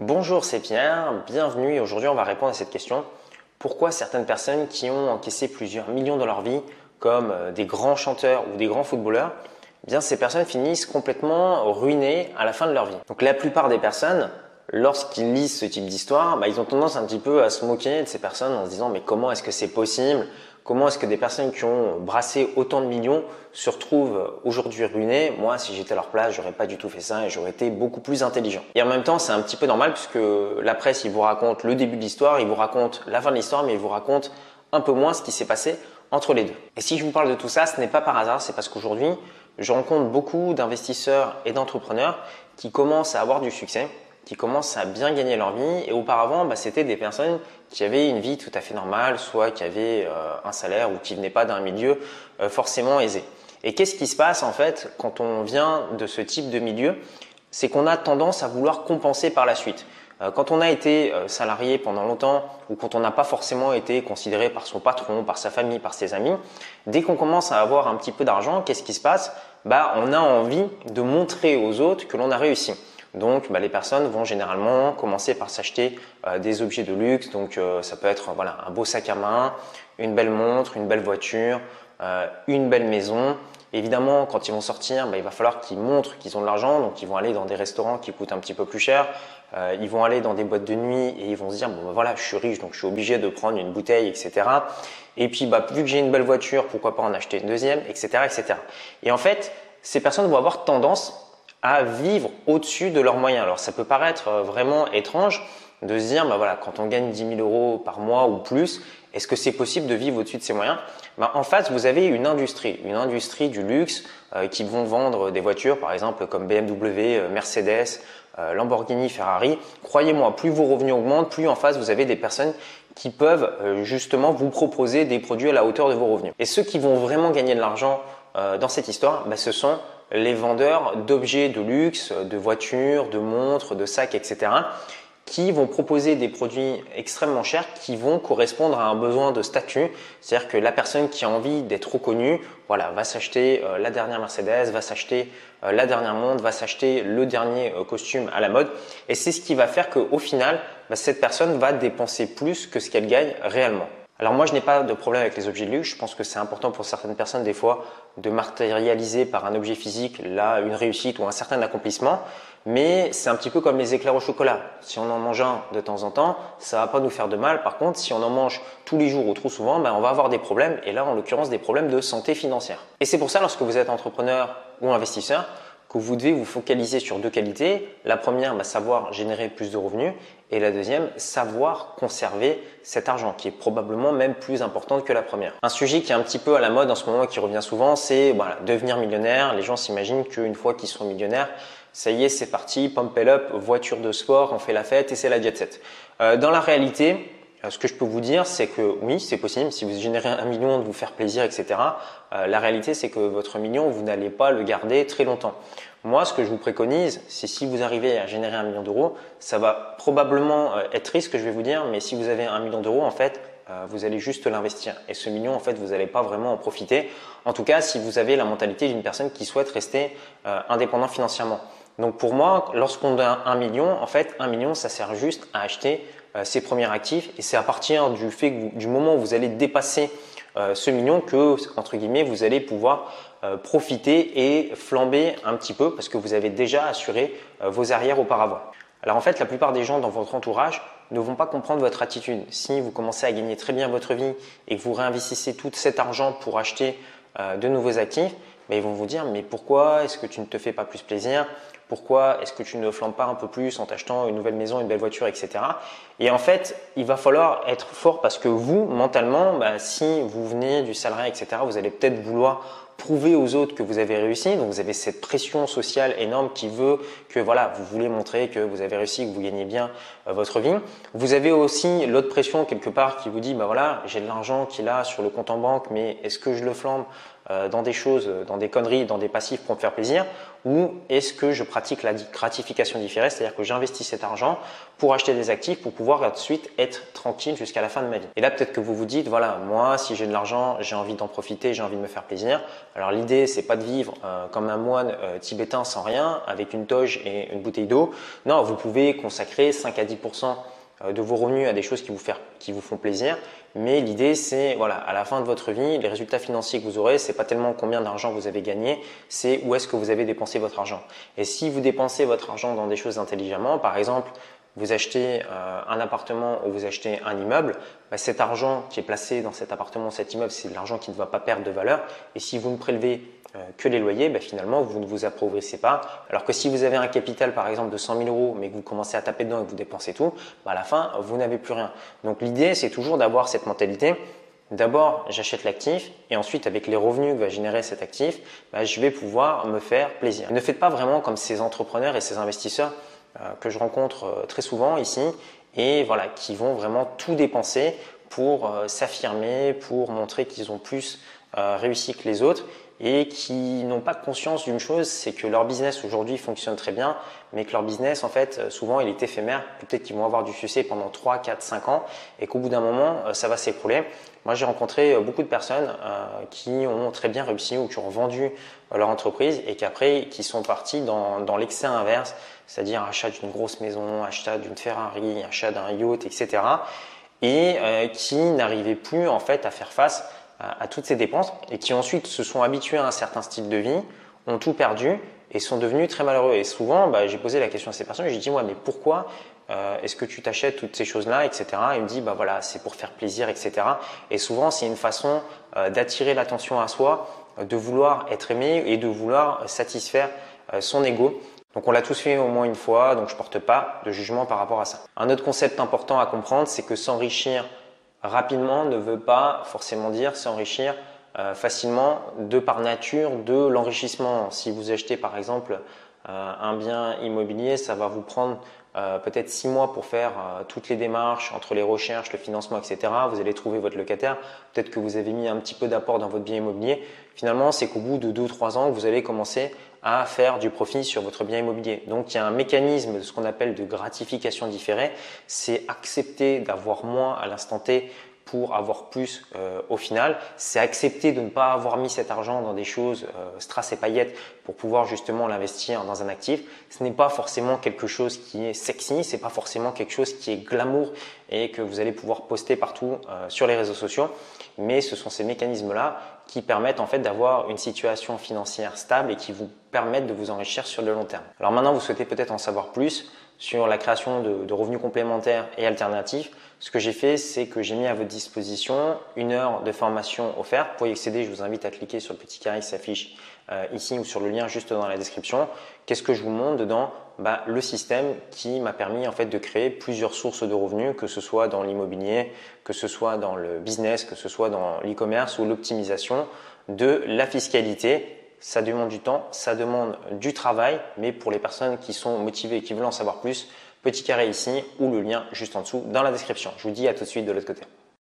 Bonjour, c'est Pierre, bienvenue aujourd'hui on va répondre à cette question. Pourquoi certaines personnes qui ont encaissé plusieurs millions dans leur vie, comme euh, des grands chanteurs ou des grands footballeurs, eh bien ces personnes finissent complètement ruinées à la fin de leur vie. Donc la plupart des personnes, lorsqu'ils lisent ce type d'histoire, bah, ils ont tendance un petit peu à se moquer de ces personnes en se disant mais comment est-ce que c'est possible Comment est-ce que des personnes qui ont brassé autant de millions se retrouvent aujourd'hui ruinées? Moi, si j'étais à leur place, j'aurais pas du tout fait ça et j'aurais été beaucoup plus intelligent. Et en même temps, c'est un petit peu normal puisque la presse, il vous raconte le début de l'histoire, il vous raconte la fin de l'histoire, mais il vous raconte un peu moins ce qui s'est passé entre les deux. Et si je vous parle de tout ça, ce n'est pas par hasard, c'est parce qu'aujourd'hui, je rencontre beaucoup d'investisseurs et d'entrepreneurs qui commencent à avoir du succès qui commencent à bien gagner leur vie. Et auparavant, bah, c'était des personnes qui avaient une vie tout à fait normale, soit qui avaient euh, un salaire ou qui venaient pas d'un milieu euh, forcément aisé. Et qu'est-ce qui se passe en fait quand on vient de ce type de milieu? C'est qu'on a tendance à vouloir compenser par la suite. Euh, quand on a été salarié pendant longtemps ou quand on n'a pas forcément été considéré par son patron, par sa famille, par ses amis, dès qu'on commence à avoir un petit peu d'argent, qu'est-ce qui se passe? Bah, On a envie de montrer aux autres que l'on a réussi. Donc, bah, les personnes vont généralement commencer par s'acheter euh, des objets de luxe. Donc, euh, ça peut être voilà, un beau sac à main, une belle montre, une belle voiture, euh, une belle maison. Évidemment, quand ils vont sortir, bah, il va falloir qu'ils montrent qu'ils ont de l'argent. Donc, ils vont aller dans des restaurants qui coûtent un petit peu plus cher. ils vont aller dans des boîtes de nuit et ils vont se dire bon bah, voilà, je suis riche, donc je suis obligé de prendre une bouteille, etc. Et puis, vu que j'ai une belle voiture, pourquoi pas en acheter une deuxième, etc., etc. Et en fait, ces personnes vont avoir tendance à vivre au-dessus de leurs moyens. Alors ça peut paraître euh, vraiment étrange de se dire, bah voilà, quand on gagne 10 000 euros par mois ou plus, est-ce que c'est possible de vivre au-dessus de ses moyens? Bah, En face, vous avez une industrie, une industrie du luxe euh, qui vont vendre des voitures, par exemple comme BMW, euh, Mercedes, Lamborghini, Ferrari. Croyez-moi, plus vos revenus augmentent, plus en face vous avez des personnes qui peuvent justement vous proposer des produits à la hauteur de vos revenus. Et ceux qui vont vraiment gagner de l'argent dans cette histoire, bah, ce sont les vendeurs d'objets de luxe, de voitures, de montres, de sacs, etc., qui vont proposer des produits extrêmement chers qui vont correspondre à un besoin de statut. C'est-à-dire que la personne qui a envie d'être reconnue, voilà, va s'acheter euh, la dernière Mercedes, va s'acheter euh, la dernière montre, va s'acheter le dernier euh, costume à la mode. Et c'est ce qui va faire qu'au final, bah, cette personne va dépenser plus que ce qu'elle gagne réellement. Alors moi, je n'ai pas de problème avec les objets de luxe. Je pense que c'est important pour certaines personnes des fois de matérialiser par un objet physique là une réussite ou un certain accomplissement. Mais c'est un petit peu comme les éclairs au chocolat. Si on en mange un de temps en temps, ça va pas nous faire de mal. Par contre, si on en mange tous les jours ou trop souvent, ben on va avoir des problèmes. Et là, en l'occurrence, des problèmes de santé financière. Et c'est pour ça, lorsque vous êtes entrepreneur ou investisseur, que vous devez vous focaliser sur deux qualités. La première, bah, savoir générer plus de revenus. Et la deuxième, savoir conserver cet argent, qui est probablement même plus importante que la première. Un sujet qui est un petit peu à la mode en ce moment et qui revient souvent, c'est voilà, devenir millionnaire. Les gens s'imaginent qu'une fois qu'ils sont millionnaires, ça y est, c'est parti, pump it up, voiture de sport, on fait la fête et c'est la jet set. Euh, dans la réalité, euh, ce que je peux vous dire, c'est que oui, c'est possible. Si vous générez un million, de vous faire plaisir, etc. Euh, la réalité, c'est que votre million, vous n'allez pas le garder très longtemps. Moi, ce que je vous préconise, c'est si vous arrivez à générer un million d'euros, ça va probablement euh, être triste, que je vais vous dire, mais si vous avez un million d'euros, en fait, vous allez juste l'investir. Et ce million, en fait, vous n'allez pas vraiment en profiter. En tout cas, si vous avez la mentalité d'une personne qui souhaite rester indépendant financièrement. Donc pour moi, lorsqu'on a un million, en fait, un million, ça sert juste à acheter euh, ses premiers actifs. Et c'est à partir du fait du moment où vous allez dépasser euh, ce million que, entre guillemets, vous allez pouvoir euh, profiter et flamber un petit peu parce que vous avez déjà assuré vos arrières auparavant. Alors en fait, la plupart des gens dans votre entourage ne vont pas comprendre votre attitude. Si vous commencez à gagner très bien votre vie et que vous réinvestissez tout cet argent pour acheter de nouveaux actifs, mais ils vont vous dire mais pourquoi est-ce que tu ne te fais pas plus plaisir? Pourquoi est-ce que tu ne flambes pas un peu plus en t'achetant une nouvelle maison, une belle voiture, etc. Et en fait, il va falloir être fort parce que vous, mentalement, bah, si vous venez du salarié, etc., vous allez peut-être vouloir prouver aux autres que vous avez réussi. Donc vous avez cette pression sociale énorme qui veut que voilà, vous voulez montrer que vous avez réussi, que vous gagnez bien euh, votre vie. Vous avez aussi l'autre pression quelque part qui vous dit bah voilà, j'ai de l'argent qui là sur le compte en banque, mais est-ce que je le flambe? Dans des choses, dans des conneries, dans des passifs pour me faire plaisir ou est-ce que je pratique la gratification différée, c'est-à-dire que j'investis cet argent pour acheter des actifs pour pouvoir ensuite être tranquille jusqu'à la fin de ma vie. Et là, peut-être que vous vous dites, voilà, moi, si j'ai de l'argent, j'ai envie d'en profiter, j'ai envie de me faire plaisir. Alors l'idée, c'est pas de vivre euh, comme un moine euh, tibétain sans rien, avec une toge et une bouteille d'eau. Non, vous pouvez consacrer 5 à 10% euh, de vos revenus à des choses qui vous, qui vous font plaisir. Mais l'idée, c'est voilà, à la fin de votre vie, les résultats financiers que vous aurez, c'est pas tellement combien d'argent vous avez gagné, c'est où est-ce que vous avez dépensé votre argent. Et si vous dépensez votre argent dans des choses intelligemment, par exemple, vous achetez euh, un appartement ou vous achetez un immeuble, bah, cet argent qui est placé dans cet appartement, cet immeuble, c'est de l'argent qui ne va pas perdre de valeur. Et si vous ne prélevez euh, que les loyers, bah, finalement, vous ne vous appauvrissez pas. Alors que si vous avez un capital, par exemple, de 100 000 euros, mais que vous commencez à taper dedans et que vous dépensez tout, bah, à la fin, vous n'avez plus rien. Donc l'idée, c'est toujours d'avoir cette mentalité. D'abord, j'achète l'actif et ensuite, avec les revenus que va générer cet actif, je vais pouvoir me faire plaisir. Ne faites pas vraiment comme ces entrepreneurs et ces investisseurs que je rencontre euh, très souvent ici et voilà, qui vont vraiment tout dépenser pour euh, s'affirmer, pour montrer qu'ils ont plus réussi que les autres et qui n'ont pas conscience d'une chose, c'est que leur business aujourd'hui fonctionne très bien, mais que leur business, en fait, souvent, il est éphémère. Peut-être qu'ils vont avoir du succès pendant 3, 4, 5 ans et qu'au bout d'un moment, ça va s'écrouler. Moi, j'ai rencontré beaucoup de personnes qui ont très bien réussi ou qui ont vendu leur entreprise et qu'après, qui sont partis dans, dans l'excès inverse, c'est-à-dire achat d'une grosse maison, achat d'une Ferrari, achat d'un yacht, etc. Et euh, qui n'arrivaient plus en fait à faire face à, toutes ces dépenses et qui ensuite se sont habitués à un certain style de vie, ont tout perdu et sont devenus très malheureux. Et souvent, bah, j'ai posé la question à ces personnes, j'ai dit moi, mais pourquoi euh, est-ce que tu t'achètes toutes ces choses-là, etc. Et il me dit bah voilà, c'est pour faire plaisir, etc. Et souvent, c'est une façon euh, d'attirer l'attention à soi, de vouloir être aimé et de vouloir satisfaire son ego. Donc on l'a tous fait au moins une fois, donc je porte pas de jugement par rapport à ça. Un autre concept important à comprendre, c'est que s'enrichir rapidement ne veut pas forcément dire s'enrichir euh, facilement de par nature de l'enrichissement. Si vous achetez par exemple euh, un bien immobilier, ça va vous prendre euh, peut-être six mois pour faire toutes les démarches entre les recherches, le financement, etc. Vous allez trouver votre locataire. Peut-être que vous avez mis un petit peu d'apport dans votre bien immobilier. Finalement, c'est qu'au bout de deux ou trois ans, vous allez commencer à faire du profit sur votre bien immobilier. Donc il y a un mécanisme de ce qu'on appelle de gratification différée, c'est accepter d'avoir moins à l'instant T pour avoir plus euh, au final. C'est accepter de ne pas avoir mis cet argent dans des choses euh, strass et paillettes pour pouvoir justement l'investir dans un actif. Ce n'est pas forcément quelque chose qui est sexy, c'est pas forcément quelque chose qui est glamour et que vous allez pouvoir poster partout euh, sur les réseaux sociaux. Mais ce sont ces mécanismes-là qui permettent en fait d'avoir une situation financière stable et qui vous permettent de vous enrichir sur le long terme. Alors maintenant, vous souhaitez peut-être en savoir plus sur la création de, revenus complémentaires et alternatifs. Ce que j'ai fait, c'est que j'ai mis à votre disposition une heure de formation offerte. Pour y accéder, je vous invite à cliquer sur le petit carré qui s'affiche euh, ici ou sur le lien juste dans la description. Qu'est-ce que je vous montre dedans? Bah, Le système qui m'a permis en fait de créer plusieurs sources de revenus, que ce soit dans l'immobilier, que ce soit dans le business, que ce soit dans l'e-commerce ou l'optimisation de la fiscalité ça demande du temps, ça demande du travail, mais pour les personnes qui sont motivées et qui veulent en savoir plus, petit carré ici ou le lien juste en dessous dans la description. Je vous dis à tout de suite de l'autre côté.